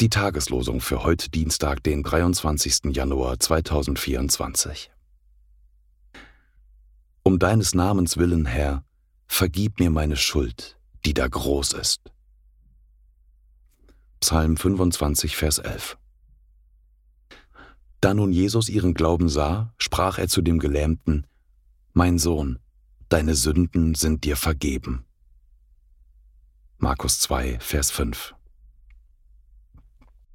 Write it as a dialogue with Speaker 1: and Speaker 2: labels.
Speaker 1: Die Tageslosung für heute Dienstag, den 23. Januar 2024. Um deines Namens willen, Herr, vergib mir meine Schuld, die da groß ist. Psalm 25, Vers 11. Da nun Jesus ihren Glauben sah, sprach er zu dem Gelähmten, Mein Sohn, deine Sünden sind dir vergeben. Markus 2, Vers 5.